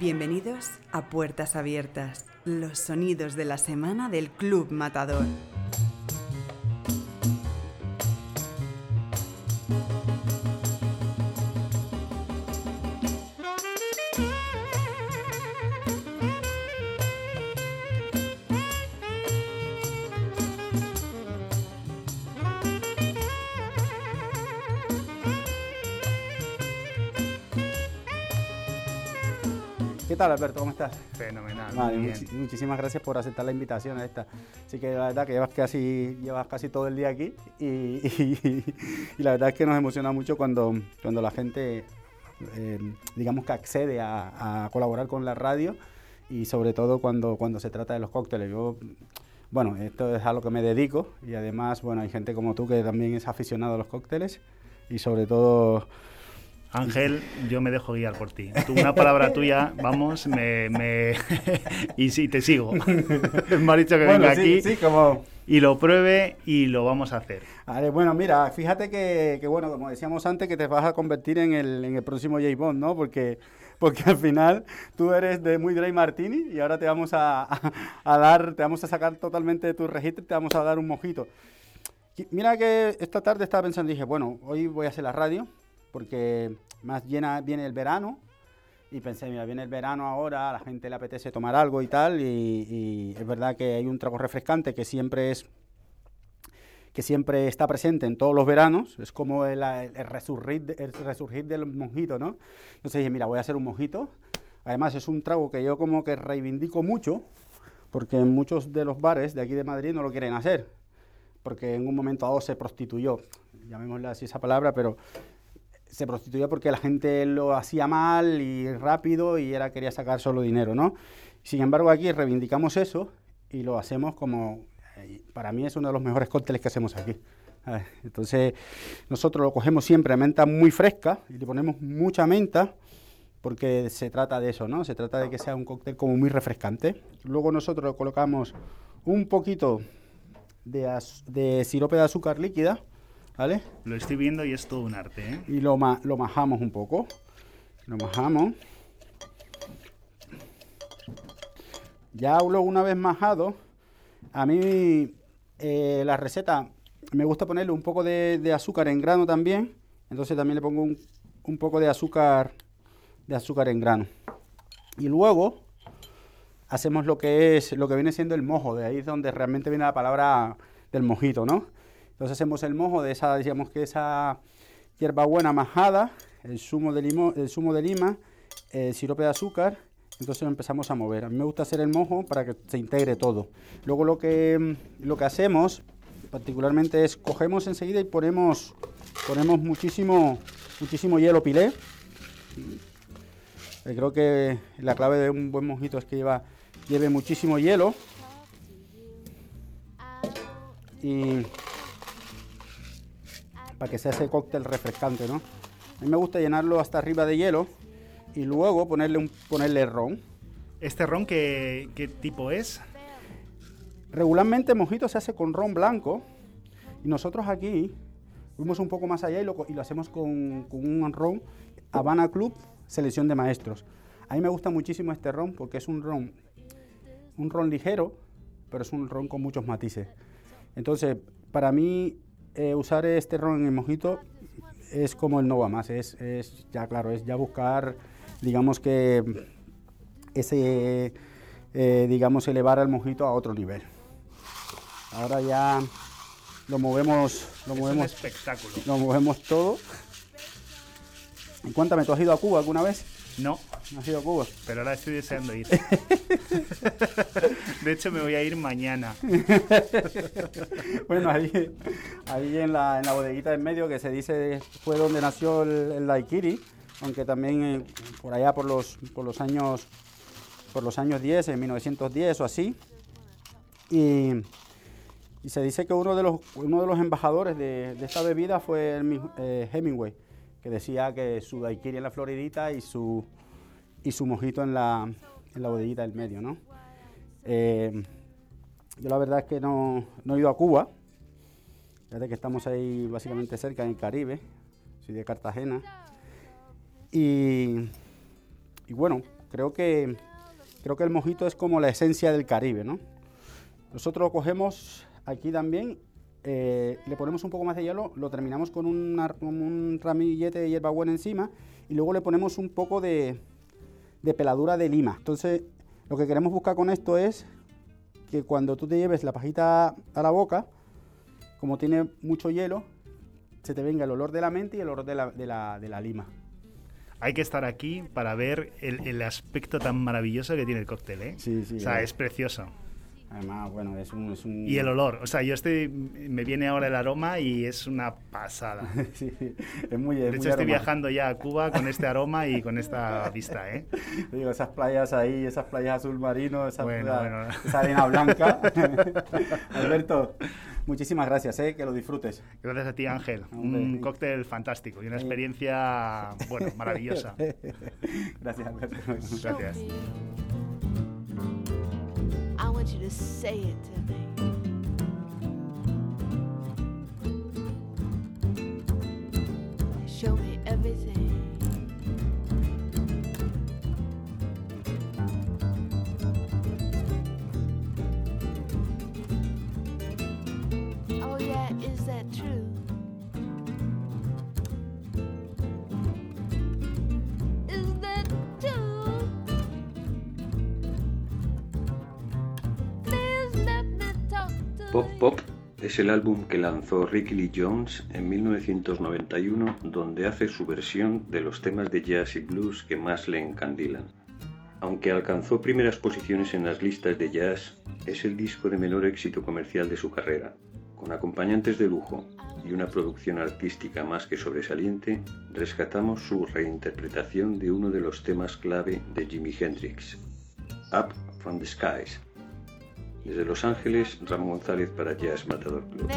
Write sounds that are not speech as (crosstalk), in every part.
Bienvenidos a Puertas Abiertas, los sonidos de la semana del Club Matador. Tal, Alberto? ¿Cómo estás? Fenomenal. Vale, muy bien. muchi- muchísimas gracias por aceptar la invitación a esta. Así que la verdad que llevas casi, llevas casi todo el día aquí y, y- y la verdad es que nos emociona mucho cuando, cuando la gente, eh, digamos que accede a, a colaborar con la radio y sobre todo cuando, cuando se trata de los cócteles. Yo, bueno, esto es a lo que me dedico y además, bueno, hay gente como tú que también es aficionado a los cócteles y sobre todo... Ángel, yo me dejo guiar por ti. Tú, una palabra tuya, vamos, me, me- (laughs) y sí, te sigo. (laughs) me ha dicho que Bueno, venga sí, aquí sí, como... y lo pruebe y lo vamos a hacer. Vale, bueno, mira, fíjate que, que, bueno, como decíamos antes, que te vas a convertir en el, en el próximo J. Bond, ¿no? Porque, porque al final tú eres de muy Dry Martini y ahora te vamos a, a- a dar, te vamos a sacar totalmente de tu registro y te vamos a dar un mojito. Mira que esta tarde estaba pensando, dije, bueno, hoy voy a hacer la radio porque más llena viene el verano y pensé, mira, viene el verano ahora, a la gente le apetece tomar algo y tal, y, y es verdad que hay un trago refrescante que siempre es que siempre está presente en todos los veranos, es como el, el resurgir, el resurgir del mojito, ¿no? Entonces dije, mira, voy a hacer un mojito. Además es un trago que yo como que reivindico mucho, porque muchos de los bares de aquí de Madrid no lo quieren hacer, porque en un momento dado se prostituyó, llamémosle así esa palabra, pero se prostituyó porque la gente lo hacía mal y rápido y era quería sacar solo dinero, ¿no? Sin embargo, aquí reivindicamos eso y lo hacemos como eh, para mí es uno de los mejores cócteles que hacemos aquí. Entonces, nosotros lo cogemos siempre a menta muy fresca y le ponemos mucha menta porque se trata de eso, ¿no? Se trata de que sea un cóctel como muy refrescante. Luego nosotros colocamos un poquito de, de sirope de azúcar líquida, ¿vale? Lo estoy viendo y es todo un arte, ¿eh? y lo, ma- lo majamos un poco. Lo majamos. Ya luego una vez majado, a mí eh, la receta me gusta ponerle un poco de, de azúcar en grano también. Entonces también le pongo un, un poco de azúcar de azúcar en grano. Y luego hacemos lo que es lo que viene siendo el mojo, de ahí es donde realmente viene la palabra del mojito, ¿no? Entonces hacemos el mojo de esa, digamos que esa hierbabuena majada, el zumo de limón, el zumo de lima, el sirope de azúcar, entonces lo empezamos a mover. A mí me gusta hacer el mojo para que se integre todo. Luego lo que mm, lo que hacemos particularmente es cogemos enseguida y ponemos ponemos muchísimo muchísimo hielo pilé. Eh, Creo que la clave de un buen mojito es que lleva, lleve muchísimo hielo. Y para que sea ese cóctel refrescante, ¿no? A mí me gusta llenarlo hasta arriba de hielo y luego ponerle, un, ponerle ron. ¿Este ron qué, qué tipo es? Regularmente mojito se hace con ron blanco y nosotros aquí fuimos un poco más allá y lo, y lo hacemos con, con un ron Habana Club Selección de Maestros. A mí me gusta muchísimo este ron porque es un ron, un ron ligero, pero es un ron con muchos matices. Entonces, para mí eh, usar este ron en el mojito es como el no va más, es, es ya claro, es ya buscar, digamos que ese, eh, digamos, elevar al mojito a otro nivel. Ahora ya lo movemos, lo Es movemos, espectáculo. lo movemos todo. Y cuéntame, ¿tú has ido a Cuba alguna vez? No, ¿No has ido a Cuba? pero ahora estoy deseando ir. (laughs) De hecho, me voy a ir mañana. Bueno, ahí, ahí en, la, en la bodeguita del medio que se dice fue donde nació el, el daiquiri, aunque también eh, por allá por los, por los años por los años 10, en 1910 o así. Y, y se dice que uno de los, uno de los embajadores de, de esta bebida fue el eh, Hemingway, que decía que su daiquiri en la Floridita y su, y su mojito en la, en la bodeguita del medio, ¿no? Eh, yo la verdad es que no, no he ido a Cuba, fíjate que estamos ahí básicamente cerca en el Caribe, soy de Cartagena. Y, y bueno, creo que, creo que el mojito es como la esencia del Caribe, ¿no? Nosotros lo cogemos aquí también, eh, le ponemos un poco más de hielo, lo terminamos con, un ramillete de hierbabuena encima y luego le ponemos un poco de, de peladura de lima. Entonces, lo que queremos buscar con esto es que cuando tú te lleves la pajita a la boca, como tiene mucho hielo, se te venga el olor de la mente y el olor de la, de la, de la lima. Hay que estar aquí para ver el, el, aspecto tan maravilloso que tiene el cóctel, ¿eh? Sí, sí. O sea, es precioso. Además, bueno, es un, es un, Y el olor, o sea, yo estoy, me viene ahora el aroma y es una pasada. (laughs) sí, es muy De hecho, muy estoy viajando ya a Cuba con este aroma y con esta vista, ¿eh? (laughs) Digo, esas playas ahí, esas playas azul marino, esa, bueno, bueno. esa arena blanca. (laughs) Alberto, muchísimas gracias, ¿eh? que lo disfrutes. Gracias a ti, Ángel. Un cóctel fantástico y una experiencia, bueno, maravillosa. gracias, Alberto. Gracias. Want you to say it to me. Pop Pop es el álbum que lanzó Ricky Lee Jones en 1991 donde hace su versión de los temas de jazz y blues que más le encandilan. Aunque alcanzó primeras posiciones en las listas de jazz, es el disco de menor éxito comercial de su carrera. Con acompañantes de lujo y una producción artística más que sobresaliente, rescatamos su reinterpretación de uno de los temas clave de Jimi Hendrix, Up from the Skies. Desde Los Ángeles, Ramón González para Jazz Matador Club.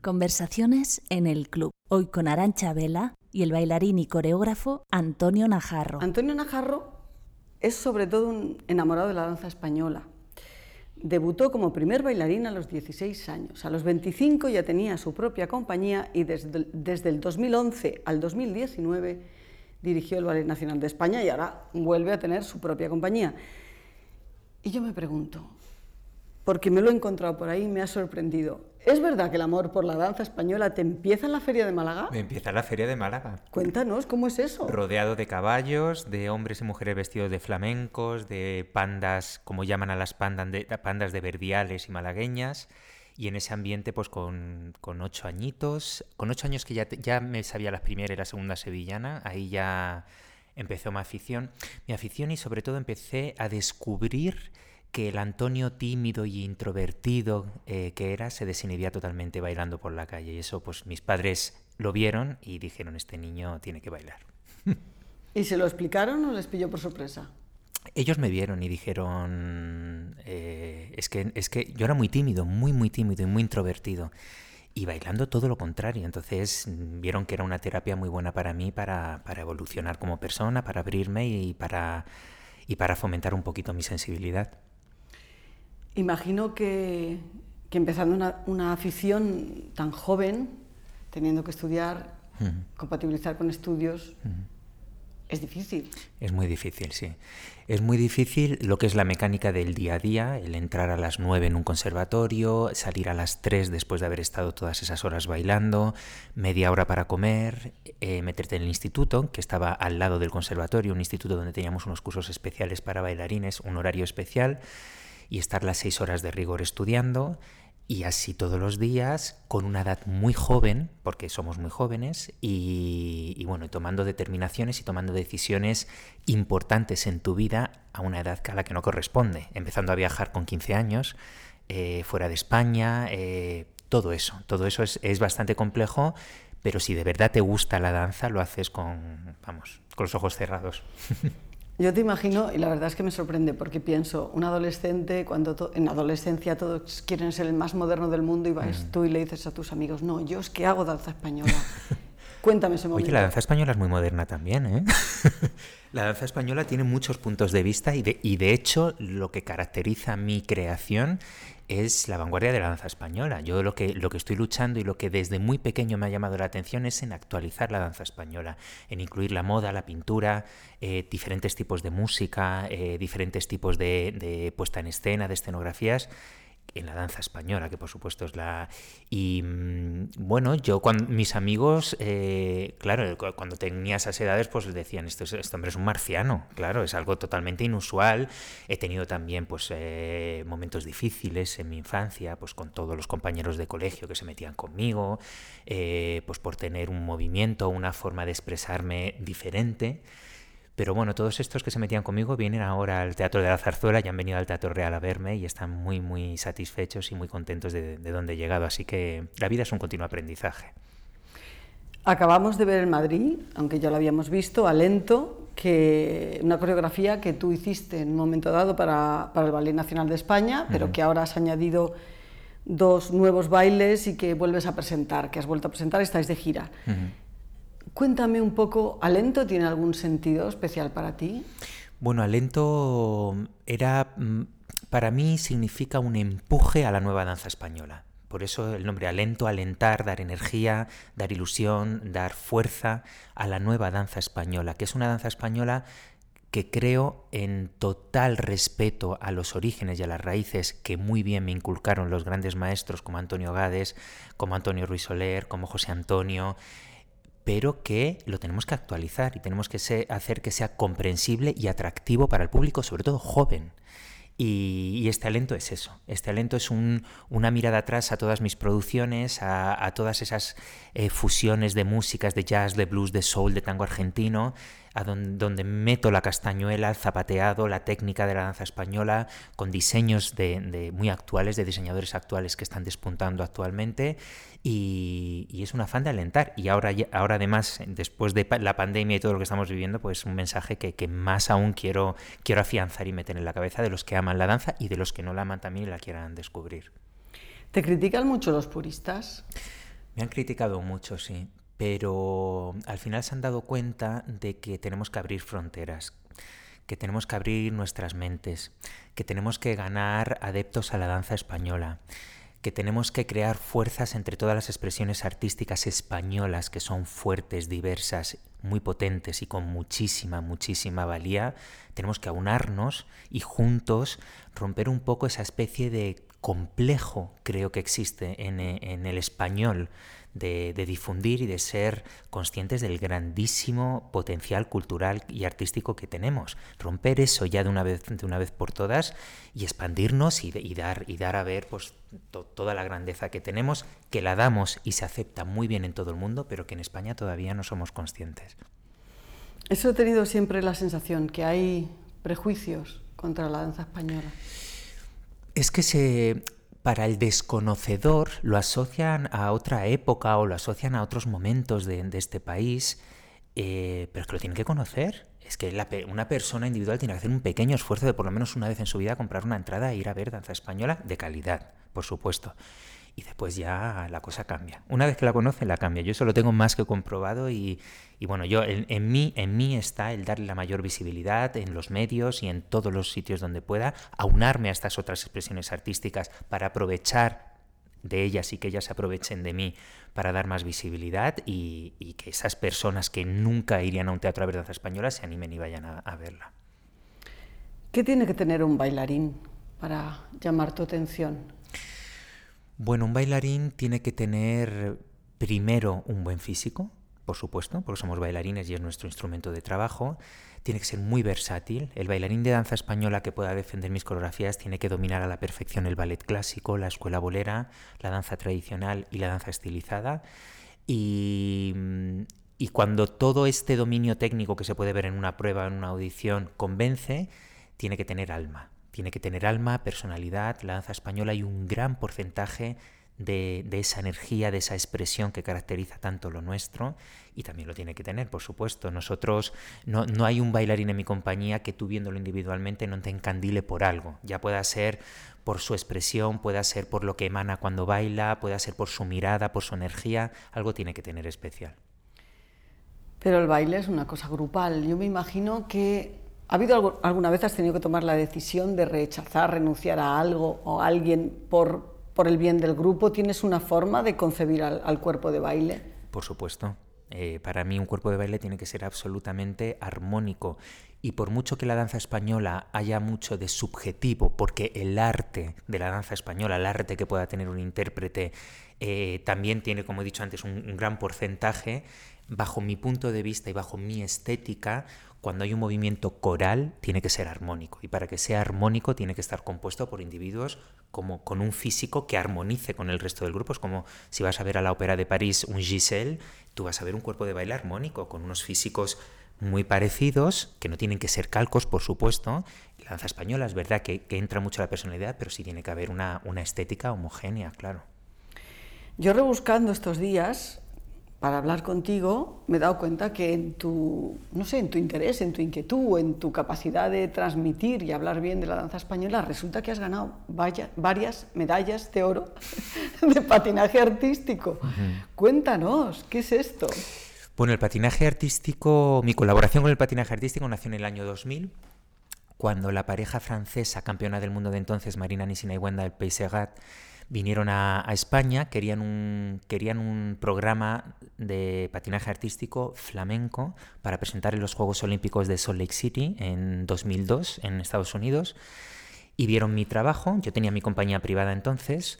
Conversaciones en el club. Hoy con Arancha Vela y el bailarín y coreógrafo Antonio Najarro. Antonio Najarro es sobre todo un enamorado de la danza española. Debutó como primer bailarín a los 16 años. A los 25 ya tenía su propia compañía y desde, desde el 2011 al 2019 dirigió el Ballet Nacional de España y ahora vuelve a tener su propia compañía. Y yo me pregunto, porque me lo he encontrado por ahí y me ha sorprendido. ¿Es verdad que el amor por la danza española te empieza en la Feria de Málaga? Me empieza en la Feria de Málaga. Cuéntanos, ¿cómo es eso? Rodeado de caballos, de hombres y mujeres vestidos de flamencos, de pandas, como llaman a las pandas de, pandas de verdiales y malagueñas. Y en ese ambiente, pues con, con ocho añitos, con ocho años que ya, ya me sabía la primera y la segunda sevillana, ahí ya empezó mi afición. Mi afición y sobre todo empecé a descubrir que el Antonio tímido y introvertido eh, que era se desinhibía totalmente bailando por la calle. Y eso, pues mis padres lo vieron y dijeron, este niño tiene que bailar. (laughs) ¿Y se lo explicaron o les pilló por sorpresa? Ellos me vieron y dijeron, eh, es, que, es que yo era muy tímido, muy, muy tímido y muy introvertido. Y bailando todo lo contrario. Entonces vieron que era una terapia muy buena para mí, para, para evolucionar como persona, para abrirme y para, y para fomentar un poquito mi sensibilidad. Imagino que, empezando una, afición tan joven, teniendo que estudiar, compatibilizar con estudios, es difícil. Es muy difícil, sí. Es muy difícil lo que es la mecánica del día a día, el entrar a las nueve en un conservatorio, salir a las tres después de haber estado todas esas horas bailando, media hora para comer, eh, meterte en el instituto, que estaba al lado del conservatorio, un instituto donde teníamos unos cursos especiales para bailarines, un horario especial y estar las seis horas de rigor estudiando y así todos los días con una edad muy joven, porque somos muy jóvenes, y, bueno, tomando determinaciones y tomando decisiones importantes en tu vida a una edad a la que no corresponde, empezando a viajar con 15 años, eh, fuera de España, eh, todo eso, todo eso es, es bastante complejo, pero si de verdad te gusta la danza, lo haces con, vamos, con los ojos cerrados. (laughs) Yo te imagino, y la verdad es que me sorprende, porque pienso, un adolescente, cuando en adolescencia todos quieren ser el más moderno del mundo y vas mm. tú y le dices a tus amigos, no, yo es que hago danza española. (laughs) Cuéntame ese momento. Oye, la danza española es muy moderna también, ¿eh? (laughs) la danza española tiene muchos puntos de vista y de, y de hecho lo que caracteriza mi creación es la vanguardia de la danza española. Yo lo que, lo que estoy luchando y lo que desde muy pequeño me ha llamado la atención es en actualizar la danza española, en incluir la moda, la pintura, eh, diferentes tipos de música, eh, diferentes tipos de, de puesta en escena, de escenografías en la danza española, que por supuesto es la... Y mm, bueno, yo cuando mis amigos, eh, claro, cu- cuando tenía esas edades, pues decían, este, es- este hombre es un marciano, claro, es algo totalmente inusual. He tenido también pues eh, momentos difíciles en mi infancia, pues con todos los compañeros de colegio que se metían conmigo, eh, pues por tener un movimiento, una forma de expresarme diferente. Pero bueno, todos estos que se metían conmigo vienen ahora al Teatro de la Zarzuela y han venido al Teatro Real a verme y están muy, muy satisfechos y muy contentos de, de dónde he llegado. Así que la vida es un continuo aprendizaje. Acabamos de ver en Madrid, aunque ya lo habíamos visto, a Lento, que una coreografía que tú hiciste en un momento dado para, para el Ballet Nacional de España, pero que ahora has añadido dos nuevos bailes y que vuelves a presentar, que has vuelto a presentar, estáis de gira. Cuéntame un poco, ¿Alento tiene algún sentido especial para ti? Bueno, Alento era, mm, para mí significa un empuje a la nueva danza española. Por eso el nombre Alento, alentar, dar energía, dar ilusión, dar fuerza a la nueva danza española, que es una danza española que creo en total respeto a los orígenes y a las raíces que muy bien me inculcaron los grandes maestros como Antonio Gades, como Antonio Ruiz Soler, como José Antonio, pero que lo tenemos que actualizar y tenemos que hacer que sea comprensible y atractivo para el público, sobre todo joven. Y, este talento es eso. Este talento es un- una mirada atrás a todas mis producciones, a, todas esas eh, fusiones de músicas, de jazz, de blues, de soul, de tango argentino, a don- donde meto la castañuela, el zapateado, la técnica de la danza española, con diseños muy actuales, de diseñadores actuales que están despuntando actualmente. Y, y es un afán de alentar. Y ahora, ahora además, después de la pandemia y todo lo que estamos viviendo, pues un mensaje que, que más aún quiero, quiero afianzar y meter en la cabeza de los que aman la danza y de los que no la aman también y la quieran descubrir. ¿Te critican mucho los puristas? Me han criticado mucho, sí, pero al final se han dado cuenta de que tenemos que abrir fronteras, que tenemos que abrir nuestras mentes, que tenemos que ganar adeptos a la danza española, que tenemos que crear fuerzas entre todas las expresiones artísticas españolas que son fuertes, diversas, muy potentes y con muchísima, muchísima valía. Tenemos que aunarnos y juntos romper un poco esa especie de complejo, creo que existe en, eh, en el español, de, de difundir y de ser conscientes del grandísimo potencial cultural y artístico que tenemos. Romper eso ya de una vez, de una vez por todas y expandirnos y, dar, y dar a ver pues, to- toda la grandeza que tenemos, que la damos y se acepta muy bien en todo el mundo, pero que en España todavía no somos conscientes. Eso he tenido siempre la sensación, que hay prejuicios contra la danza española. Es que se, para el desconocedor lo asocian a otra época o lo asocian a otros momentos de, este país, eh, pero es que lo tienen que conocer. Es que la una persona individual tiene que hacer un pequeño esfuerzo de por lo menos una vez en su vida comprar una entrada e ir a ver danza española de calidad, por supuesto. Y después ya la cosa cambia. Una vez que la conoce, la cambia. Yo eso lo tengo más que comprobado y, y bueno, yo en, en mí, en mí está el darle la mayor visibilidad en los medios y en todos los sitios donde pueda, aunarme a estas otras expresiones artísticas para aprovechar de ellas y que ellas aprovechen de mí para dar más visibilidad y, y que esas personas que nunca irían a un teatro a ver danza española se animen y vayan a verla. ¿Qué tiene que tener un bailarín para llamar tu atención? Bueno, un bailarín tiene que tener primero un buen físico, por supuesto, porque somos bailarines y es nuestro instrumento de trabajo. Tiene que ser muy versátil. El bailarín de danza española que pueda defender mis coreografías tiene que dominar a la perfección el ballet clásico, la escuela bolera, la danza tradicional y la danza estilizada. Y, y cuando todo este dominio técnico que se puede ver en una prueba, en una audición, convence, tiene que tener alma. Tiene que tener alma, personalidad. La danza española hay un gran porcentaje de, de, esa energía, de esa expresión que caracteriza tanto lo nuestro y también lo tiene que tener, por supuesto. Nosotros, no, no hay un bailarín en mi compañía que tú viéndolo individualmente no te encandile por algo, ya pueda ser por su expresión, pueda ser por lo que emana cuando baila, pueda ser por su mirada, por su energía, algo tiene que tener especial. Pero el baile es una cosa grupal. Yo me imagino que ¿Ha habido alguna vez has tenido que tomar la decisión de rechazar, renunciar a algo o a alguien por, por el bien del grupo? ¿Tienes una forma de concebir al, cuerpo de baile? Por supuesto. Eh, para mí un cuerpo de baile tiene que ser absolutamente armónico. Y por mucho que la danza española haya mucho de subjetivo, porque el arte de la danza española, el arte que pueda tener un intérprete, eh, también tiene, como he dicho antes, un gran porcentaje, bajo mi punto de vista y bajo mi estética, cuando hay un movimiento coral tiene que ser armónico. Y para que sea armónico tiene que estar compuesto por individuos como con un físico que armonice con el resto del grupo. Es como si vas a ver a la ópera de París un Giselle, tú vas a ver un cuerpo de baile armónico, con unos físicos muy parecidos, que no tienen que ser calcos, por supuesto. La danza española es verdad que, entra mucho la personalidad, pero sí tiene que haber una, una estética homogénea, claro. Yo rebuscando estos días para hablar contigo, me he dado cuenta que en tu, no sé, en tu interés, en tu inquietud, en tu capacidad de transmitir y hablar bien de la danza española, resulta que has ganado vaya- varias medallas de oro (laughs) de patinaje artístico. Cuéntanos, ¿qué es esto? Bueno, el patinaje artístico, mi colaboración con el patinaje artístico nació en el año 2000, cuando la pareja francesa campeona del mundo de entonces, Marina Nisina y Wenda del Peisegat, vinieron a, España, querían un, querían un programa de patinaje artístico flamenco para presentar en los Juegos Olímpicos de Salt Lake City en 2002 en Estados Unidos y vieron mi trabajo, yo tenía mi compañía privada entonces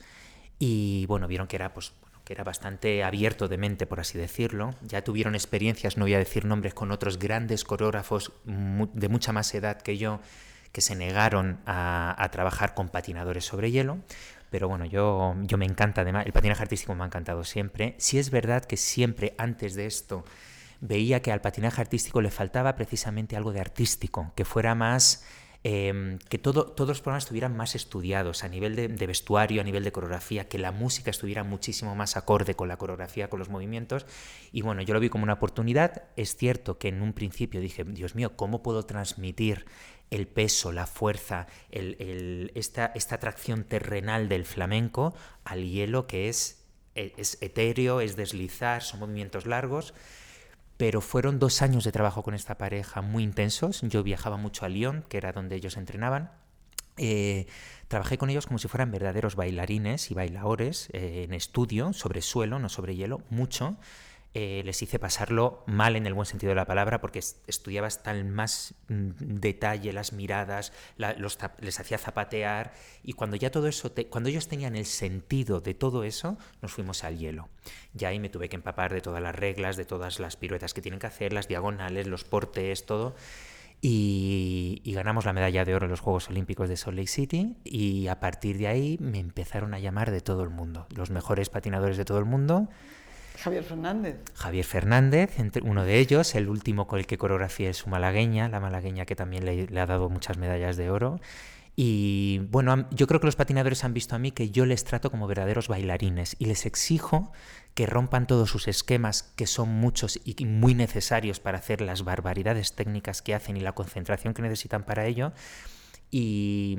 y bueno, vieron que era pues que era bastante abierto de mente, por así decirlo. Ya tuvieron experiencias, no voy a decir nombres, con otros grandes coreógrafos de mucha más edad que yo que se negaron a trabajar con patinadores sobre hielo. Pero bueno, yo, yo me encanta, además, el patinaje artístico me ha encantado siempre. Sí es verdad que siempre antes de esto veía que al patinaje artístico le faltaba precisamente algo de artístico, que fuera más eh, que todo, todos los programas estuvieran más estudiados a nivel de vestuario, a nivel de coreografía, que la música estuviera muchísimo más acorde con la coreografía, con los movimientos. Y bueno, yo lo vi como una oportunidad. Es cierto que en un principio dije, Dios mío, ¿cómo puedo transmitir el peso, la fuerza, esta, esta atracción terrenal del flamenco al hielo que es, e- es etéreo, es deslizar, son movimientos largos? pero fueron dos años de trabajo con esta pareja muy intensos. Yo viajaba mucho a Lyon, que era donde ellos entrenaban. Eh, trabajé con ellos como si fueran verdaderos bailarines y bailadores eh, en estudio, sobre suelo, no sobre hielo, mucho. Eh, les hice pasarlo mal en el buen sentido de la palabra porque es- estudiaba hasta el más mm, detalle las miradas, les hacía zapatear y cuando ya todo eso, cuando ellos tenían el sentido de todo eso, nos fuimos al hielo. Ya ahí me tuve que empapar de todas las reglas, de todas las piruetas que tienen que hacer, las diagonales, los portes, todo. Y, y ganamos la medalla de oro en los Juegos Olímpicos de Salt Lake City y a partir de ahí me empezaron a llamar de todo el mundo, los mejores patinadores de todo el mundo. Javier Fernández. Javier Fernández, entre uno de ellos, el último con el que coreografía es su malagueña, la malagueña que también le, le ha dado muchas medallas de oro. Y bueno, yo creo que los patinadores han visto a mí que yo les trato como verdaderos bailarines y les exijo que rompan todos sus esquemas, que son muchos y muy necesarios para hacer las barbaridades técnicas que hacen y la concentración que necesitan para ello. Y,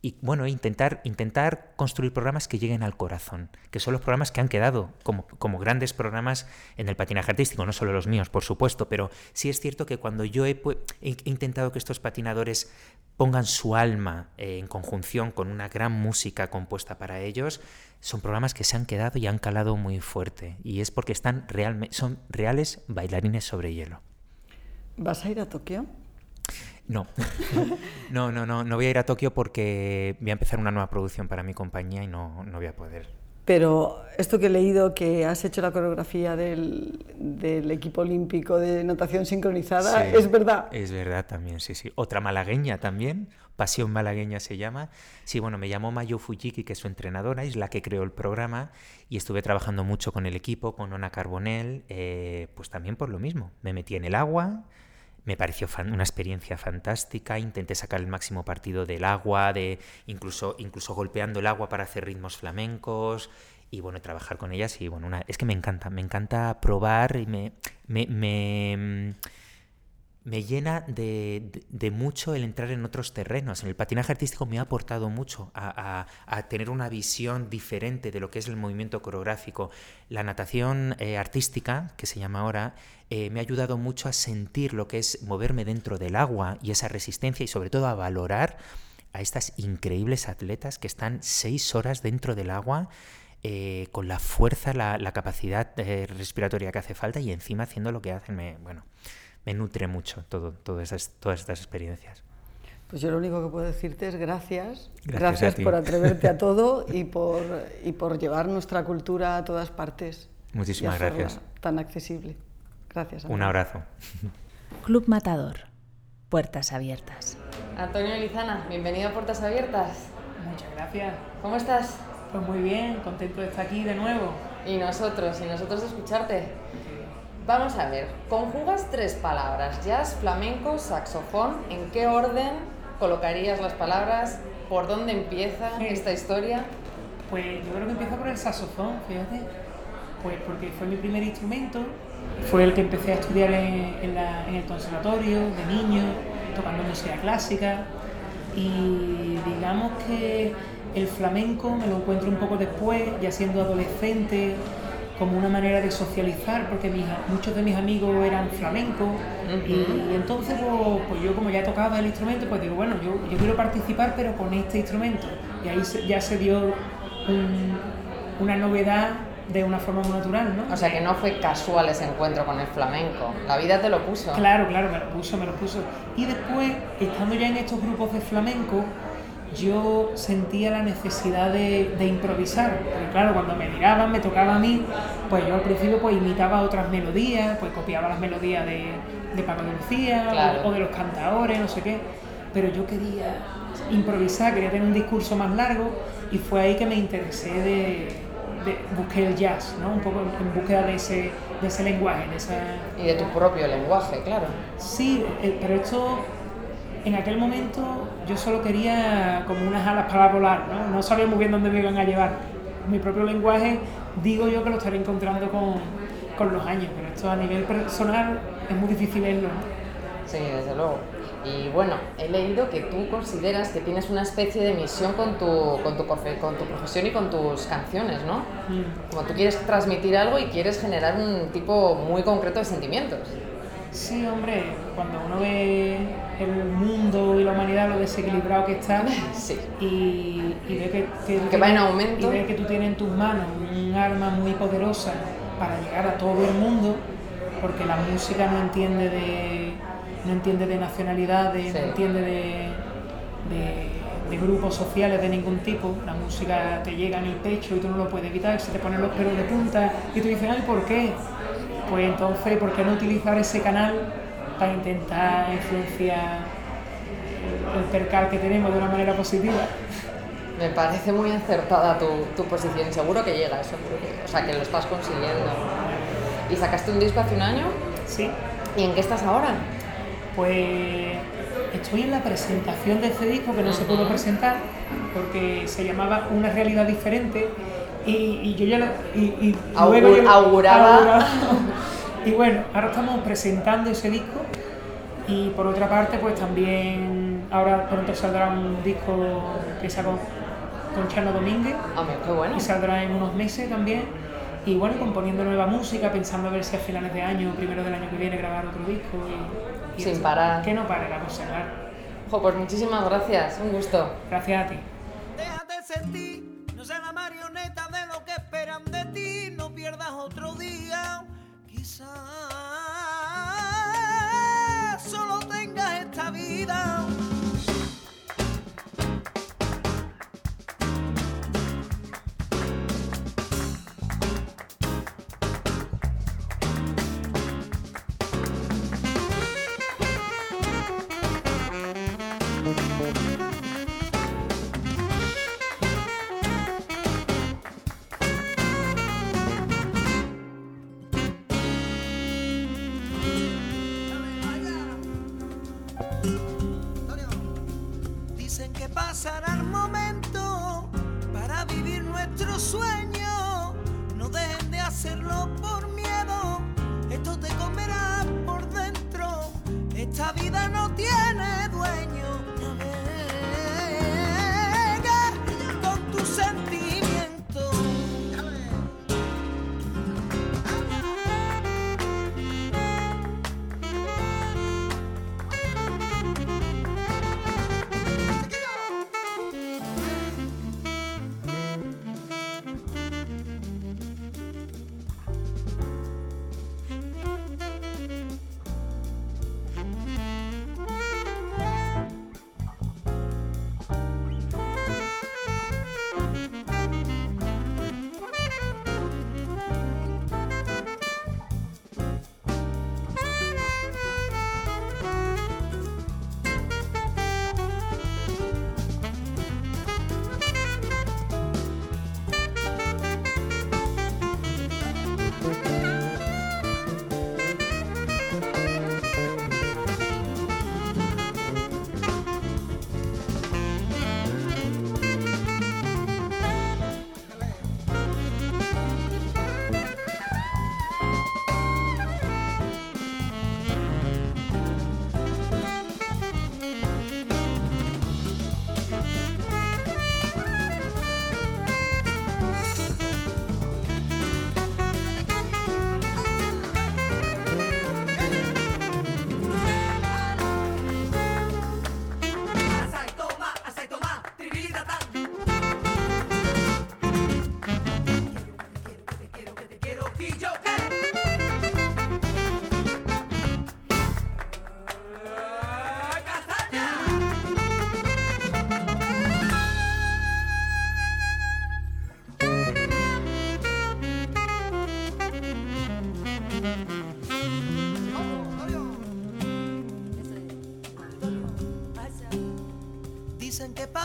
y, bueno, intentar, intentar construir programas que lleguen al corazón, que son los programas que han quedado como, como grandes programas en el patinaje artístico, no solo los míos, por supuesto, pero sí es cierto que cuando yo he, intentado que estos patinadores pongan su alma eh, en conjunción con una gran música compuesta para ellos, son programas que se han quedado y han calado muy fuerte. Y es porque están realme- son reales bailarines sobre hielo. ¿Vas a ir a Tokio? No. (laughs) no, no, no, no voy a ir a Tokio porque voy a empezar una nueva producción para mi compañía y no, no voy a poder. Pero esto que he leído, que has hecho la coreografía del, del equipo olímpico de natación sincronizada, Sí, es verdad. Es verdad también, sí, sí. Otra malagueña también, Pasión Malagueña se llama. Sí, bueno, me llamó Mayo Fujiki, que es su entrenadora, es la que creó el programa, y estuve trabajando mucho con el equipo, con Ona Carbonell, eh, pues también por lo mismo. Me metí en el agua, me pareció una experiencia fantástica, intenté sacar el máximo partido del agua, de incluso, incluso golpeando el agua para hacer ritmos flamencos y bueno, trabajar con ellas y bueno, una- es que me encanta, me encanta probar y me, me llena de, mucho el entrar en otros terrenos. En el patinaje artístico me ha aportado mucho a, tener una visión diferente de lo que es el movimiento coreográfico. La natación eh, artística, que se llama ahora, eh, me ha ayudado mucho a sentir lo que es moverme dentro del agua y esa resistencia y sobre todo a valorar a estas increíbles atletas que están seis horas dentro del agua. Eh, con la fuerza, la, capacidad respiratoria que hace falta y encima haciendo lo que hacen, bueno, me nutre mucho todo, todas estas experiencias. Pues yo lo único que puedo decirte es gracias. Gracias, por atreverte a (laughs) todo y por, y por llevar nuestra cultura a todas partes. Muchísimas gracias. Tan accesible. Gracias. Un abrazo. Club Matador. Puertas abiertas. Antonio Lizana, bienvenido a Puertas Abiertas. Muchas gracias. ¿Cómo estás? Pues muy bien, contento de estar aquí de nuevo. Y nosotros, y nosotros de escucharte. Vamos a ver, conjugas tres palabras, jazz, flamenco, saxofón. ¿En qué orden colocarías las palabras? ¿Por dónde empieza esta historia? Pues yo creo que empieza por el saxofón, fíjate. Pues porque fue mi primer instrumento, fue el que empecé a estudiar en, en el conservatorio de niño, tocando música clásica. Y digamos que el flamenco me lo encuentro un poco después, ya siendo adolescente, como una manera de socializar, porque muchos de mis amigos eran flamencos, y, entonces pues, pues, yo como ya tocaba el instrumento, pues digo, bueno, yo, yo quiero participar pero con este instrumento. Y ahí ya se dio una novedad de una forma muy natural, ¿no? O sea que no fue casual ese encuentro con el flamenco, la vida te lo puso. Claro, claro, me lo puso, me lo puso. Y después, estando ya en estos grupos de flamenco, yo sentía la necesidad de, improvisar, porque claro, cuando me miraban, me tocaba a mí, pues yo al principio pues imitaba otras melodías, pues copiaba las melodías de, de Paco de Lucía o, de los cantadores, no sé qué, pero yo quería improvisar, quería tener un discurso más largo y fue ahí que me interesé de, de busqué el jazz, ¿no? Un poco en búsqueda de ese, de ese lenguaje, de esa... Y de tu propio lenguaje, claro. Sí, eh, pero esto en aquel momento yo solo quería como unas alas para volar, ¿no? No sabía muy bien dónde me iban a llevar. Mi propio lenguaje digo yo que lo estaré encontrando con, con los años, pero esto a nivel personal es muy difícil verlo. Sí, desde luego. Y bueno, he leído que tú consideras que tienes una especie de misión con tu, con tu, con tu profesión y con tus canciones, ¿no? Mm. Como tú quieres transmitir algo y quieres generar un tipo muy concreto de sentimientos. Sí, hombre, cuando uno ve el mundo y la humanidad lo desequilibrado que está. (laughs) Y, ve que, que, va en aumento. y ve que tú tienes en tus manos un arma muy poderosa para llegar a todo el mundo, porque la música no entiende de, no entiende de nacionalidades, no entiende de, de, grupos sociales de ningún tipo. La música te llega en el pecho y tú no lo puedes evitar, se te ponen los pelos de punta y tú dices, ay, ¿por qué? Pues entonces, ¿por qué no utilizar ese canal para intentar influenciar el percal que tenemos de una manera positiva? Me parece muy acertada tu, tu posición, seguro que llega eso, o sea, que lo estás consiguiendo. ¿Y sacaste un disco hace un año? Sí. ¿Y en qué estás ahora? Pues estoy en la presentación de este disco que no se pudo presentar porque se llamaba Una realidad diferente y, yo ya lo, y, auguraba. Y bueno, ahora estamos presentando ese disco y por otra parte pues también ahora pronto saldrá un disco que sacó con Chano Domínguez ah, qué bueno. y saldrá en unos meses también y bueno, componiendo nueva música, pensando a ver si a finales de año, primero del año que viene, grabar otro disco y, sin parar. Que no pare la cosa, claro. pues muchísimas gracias, un gusto. Gracias a ti. Déjate sentir, no seas la marioneta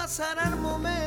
pasará el momento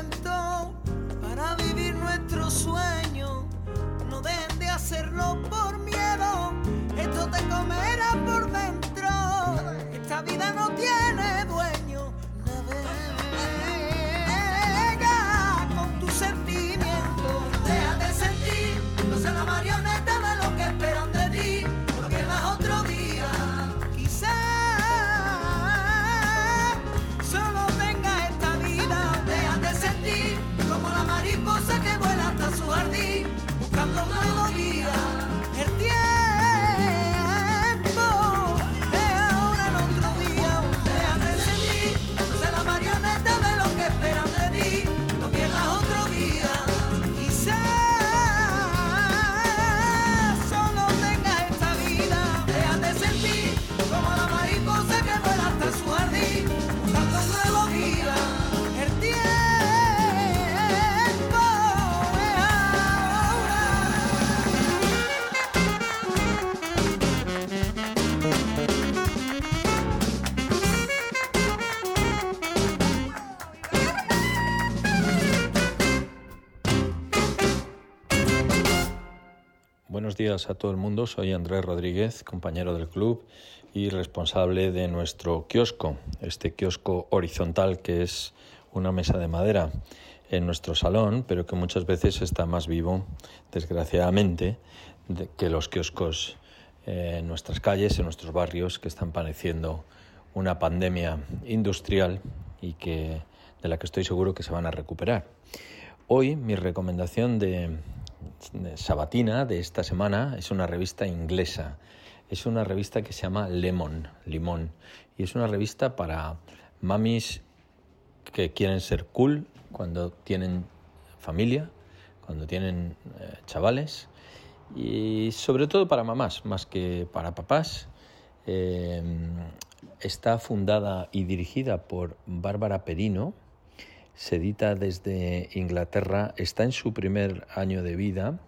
Días a todo el mundo, soy Andrés Rodríguez, compañero del club y responsable de nuestro kiosco, este kiosco horizontal que es una mesa de madera en nuestro salón, pero que muchas veces está más vivo, desgraciadamente, de- que los kioscos en nuestras calles, en nuestros barrios, que están padeciendo una pandemia industrial y que, de la que estoy seguro que se van a recuperar. Hoy mi recomendación de sabatina de esta semana es una revista inglesa. Es una revista que se llama Lemon, Limón, y es una revista para mamis que quieren ser cool cuando tienen familia, cuando tienen eh, chavales y sobre todo para mamás más que para papás. Eh, está fundada y dirigida por Bárbara Perino, se edita desde Inglaterra, está en su primer año de vida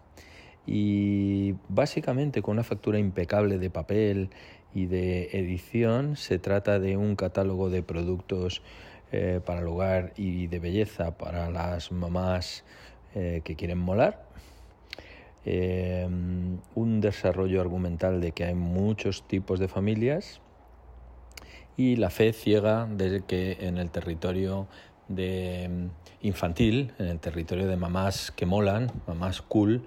y básicamente con una factura impecable de papel y de edición se trata de un catálogo de productos eh, para el hogar y de belleza para las mamás eh, que quieren molar. Eh, un desarrollo argumental de que hay muchos tipos de familias y la fe ciega de que en el territorio de mm, infantil, en el territorio de mamás que molan, mamás cool,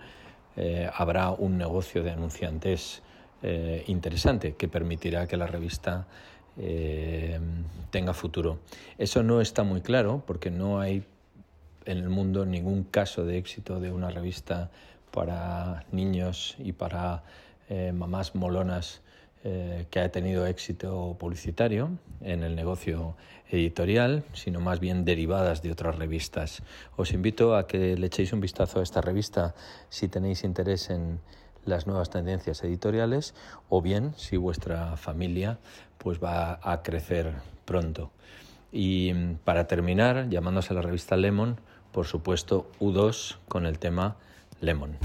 eh, habrá un negocio de anunciantes eh, interesante que permitirá que la revista eh, tenga futuro. Eso no está muy claro porque no hay en el mundo ningún caso de éxito de una revista para niños y para mamás molonas eh, que haya tenido éxito publicitario en el negocio editorial, sino más bien derivadas de otras revistas. Os invito a que le echéis un vistazo a esta revista si tenéis interés en las nuevas tendencias editoriales o bien si vuestra familia pues va a crecer pronto. Y mm, para terminar, llamándose a la revista Lemon, por supuesto U2 con el tema Lemon.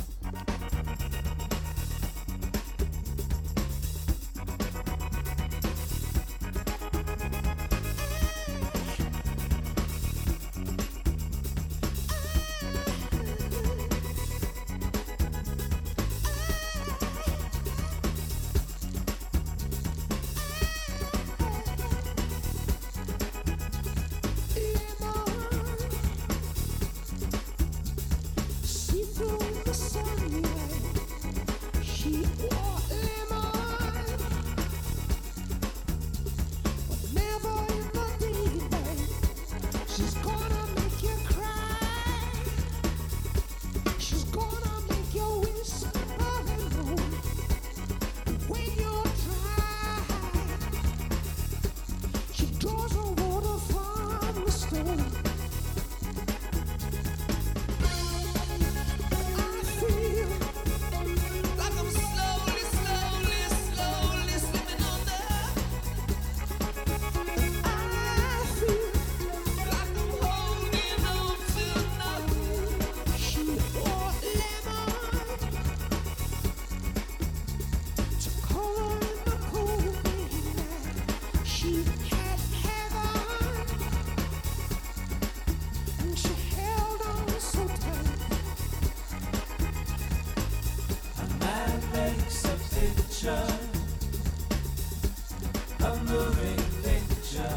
A moving picture.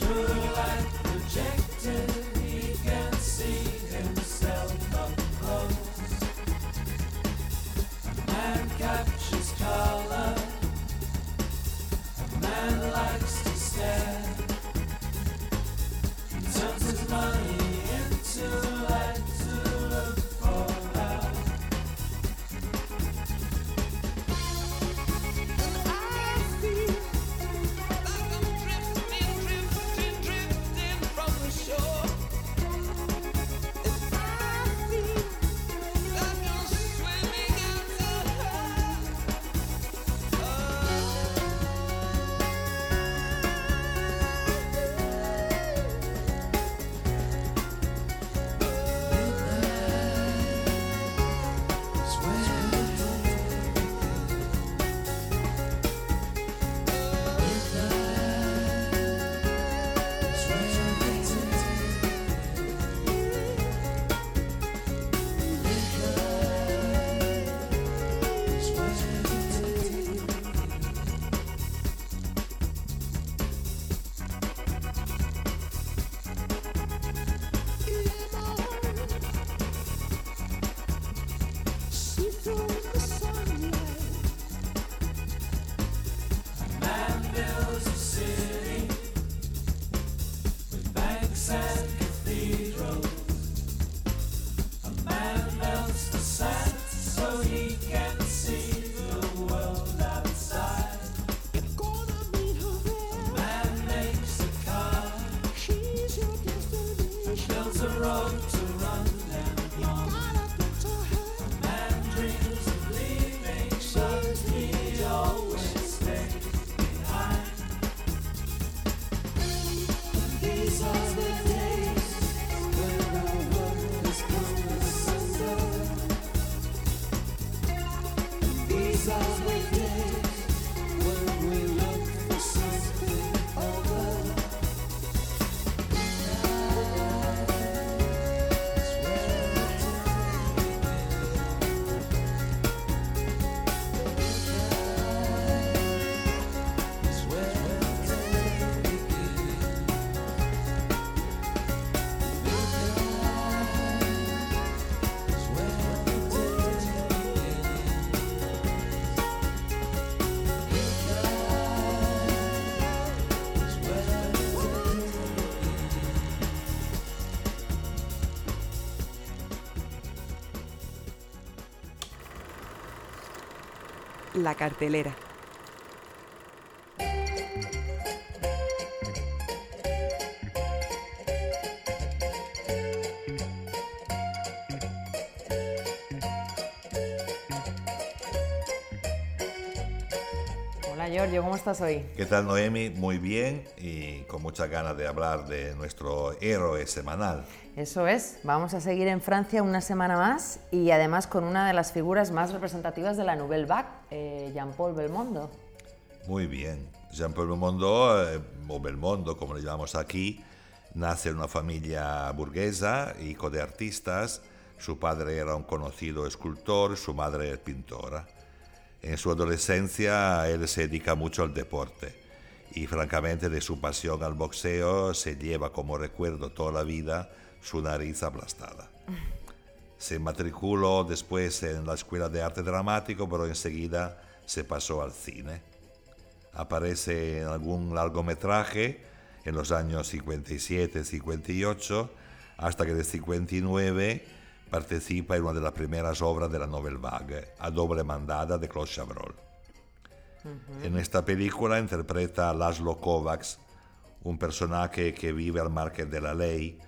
Through the La cartelera. Estás hoy? ¿Qué tal Noemi? Muy bien y con muchas ganas de hablar de nuestro héroe semanal. Eso es, vamos a seguir en Francia una semana más y además con una de las figuras más representativas de la Nouvelle Vague, eh, Jean-Paul Belmondo. Muy bien. Jean-Paul Belmondo, eh, o Belmondo como le llamamos aquí, nace en una familia burguesa, hijo de artistas. Su padre era un conocido escultor, su madre es pintora. En su adolescencia él se dedica mucho al deporte y francamente de su pasión al boxeo se lleva como recuerdo toda la vida su nariz aplastada. Se matriculó después en la Escuela de Arte Dramático, pero enseguida se pasó al cine. Aparece en algún largometraje en los años 57-58, hasta que el 59 participa en una de las primeras obras de la Nouvelle Vague, A doble mandada de Claude Chabrol. En esta película interpreta a Laszlo Kovacs, un personaje que vive al margen de la ley,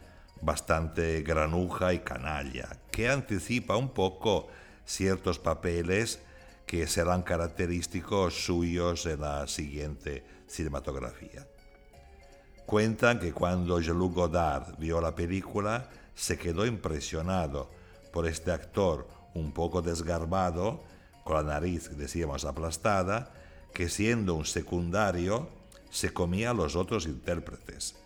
bastante granuja y canalla, que anticipa un poco ciertos papeles que serán característicos suyos en la siguiente cinematografía. Cuentan que cuando Jean-Luc Godard vio la película se quedó impresionado por este actor un poco desgarbado, con la nariz, decíamos, aplastada, que siendo un secundario se comía a los otros intérpretes.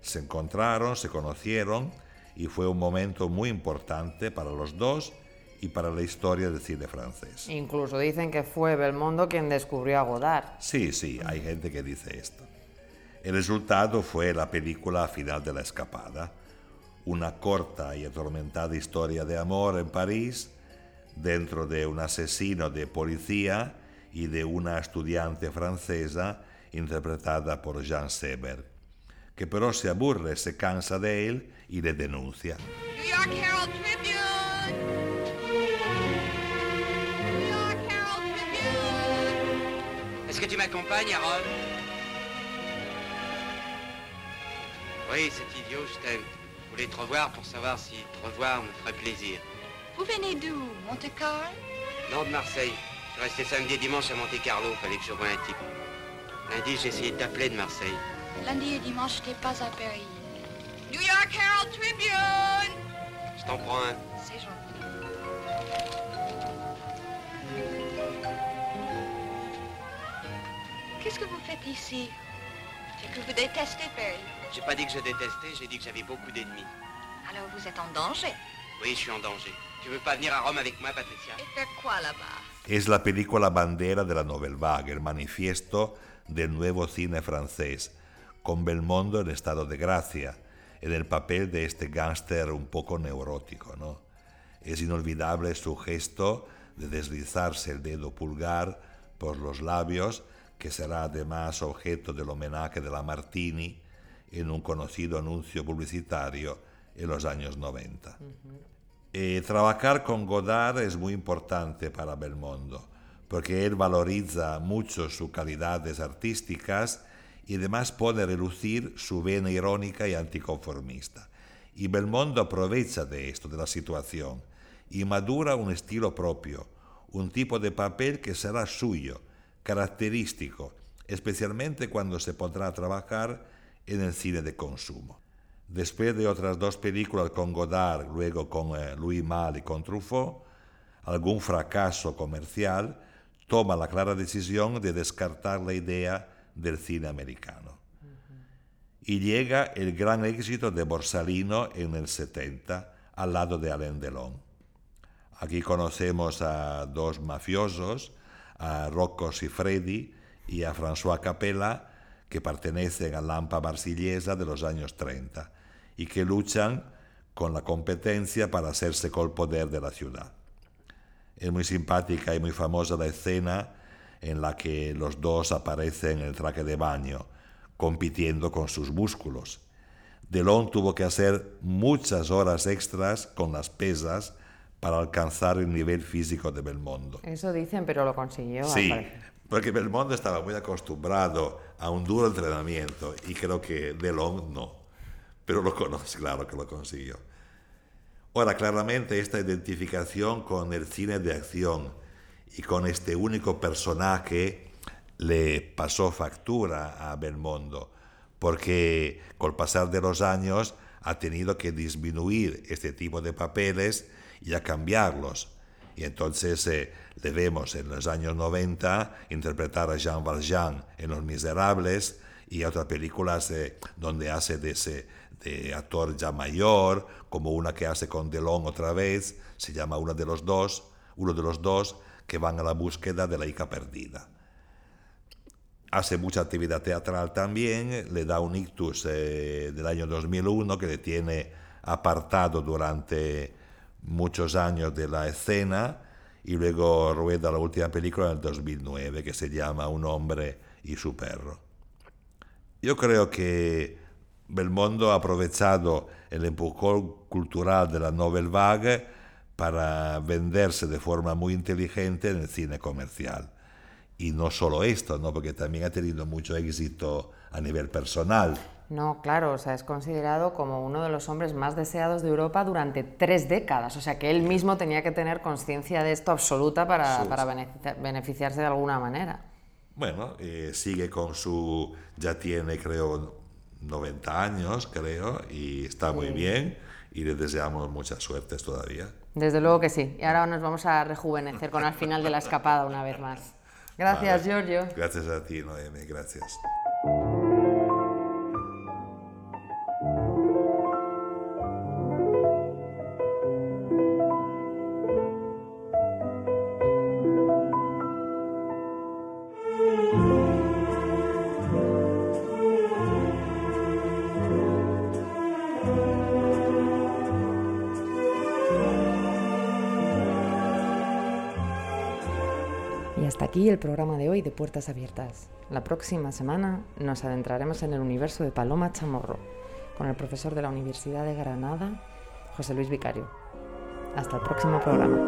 Se encontraron, se conocieron y fue un momento muy importante para los dos y para la historia del cine francés. Incluso dicen que fue Belmondo quien descubrió a Godard. Sí, sí, hay gente que dice esto. El resultado fue la película Final de la Escapada, una corta y atormentada historia de amor en París dentro de un asesino de policía y de una estudiante francesa interpretada por Jean Seber, que pero se aburre, se cansa de él y le denuncia. New York Herald Tribune. New York Herald Tribune. Est-ce que tu m'accompagnes à Rome Oui, cet idiot, je t'aime. Je voulais te revoir pour savoir si te revoir me ferait plaisir. Vous venez d'où Monte-Carlo Non, de Marseille. Je suis resté samedi et dimanche à Monte-Carlo, fallait que je voie un type. Lundi, j'ai essayé de t'appeler de Marseille. Lundi et dimanche, je n'étais pas à Paris. New York Herald Tribune. Je t'en prends un. C'est gentil. Qu'est-ce que vous faites ici? C'est que vous détestez Paris. J'ai pas dit que je détestais, j'ai dit que j'avais beaucoup d'ennemis. Alors vous êtes en danger. Oui, je suis en danger. Tu veux pas venir à Rome avec moi, Patricia Et faire quoi là-bas Es la película bandera de la Nouvelle Vague, el manifiesto del nuevo cine francés, con Belmondo en estado de gracia, en el papel de este gángster un poco neurótico. ¿no? Es inolvidable su gesto de deslizarse el dedo pulgar por los labios, que será además objeto del homenaje de la Martini en un conocido anuncio publicitario en los años 90. Eh, trabajar con Godard es muy importante para Belmondo, porque él valoriza mucho sus calidades artísticas y además pone a relucir su vena irónica y anticonformista. Y Belmondo aprovecha de esto, de la situación, y madura un estilo propio, un tipo de papel que será suyo, característico, especialmente cuando se podrá trabajar en el cine de consumo. Después de otras dos películas con Godard, luego con eh, Louis Malle y con Truffaut, algún fracaso comercial, toma la clara decisión de descartar la idea del cine americano. Y llega el gran éxito de Borsalino en el 70, al lado de Alain Delon. Aquí conocemos a dos mafiosos, a Rocco Siffredi y a François Capella, que pertenecen a la Lampa marsillesa de los años 30 y que luchan con la competencia para hacerse con el poder de la ciudad. Es muy simpática y muy famosa la escena en la que los dos aparecen en el traje de baño, compitiendo con sus músculos. Delon tuvo que hacer muchas horas extras con las pesas para alcanzar el nivel físico de Belmondo. Eso dicen, pero lo consiguió. Sí, porque Belmondo estaba muy acostumbrado a un duro entrenamiento y creo que Delon no, pero lo conoce, (laughs) claro que lo consiguió. Ahora, claramente esta identificación con el cine de acción y con este único personaje le pasó factura a Belmondo, porque con el pasar de los años ha tenido que disminuir este tipo de papeles y a cambiarlos. Y entonces eh, le vemos en los años 90 interpretar a Jean Valjean en Los Miserables y otras películas eh, donde hace de ese de actor ya mayor, como una que hace con Delon otra vez, se llama uno de los dos, uno de los dos que van a la búsqueda de la hija perdida. Hace mucha actividad teatral también, le da un ictus eh, del año 2001 que le tiene apartado durante muchos años de la escena y luego rueda la última película en el 2009 que se llama Un hombre y su perro. Yo creo que Belmondo ha aprovechado el empujón cultural de la Nouvelle Vague para venderse de forma muy inteligente en el cine comercial. Y no solo esto, ¿no? porque también ha tenido mucho éxito a nivel personal. No, claro, o sea, es considerado como uno de los hombres más deseados de Europa durante tres décadas. O sea, que él mismo tenía que tener conciencia de esto absoluta para, Sí. para beneficia- beneficiarse de alguna manera. Bueno, eh, sigue con su, ya tiene creo 90 años, creo, y está muy Sí. bien y le deseamos mucha suerte todavía. Desde luego que sí. Y ahora nos vamos a rejuvenecer con el final de la escapada una vez más. (laughs) Gracias, Vale. Giorgio. Gracias a ti, Noemi, gracias. El programa de hoy de Puertas Abiertas. La próxima semana nos adentraremos en el universo de Paloma Chamorro con el profesor de la Universidad de Granada, José Luis Vicario. Hasta el próximo programa.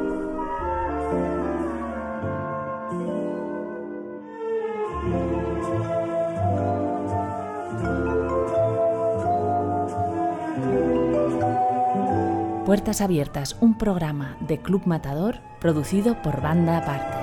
Puertas Abiertas, un programa de Club Matador producido por Banda Aparte.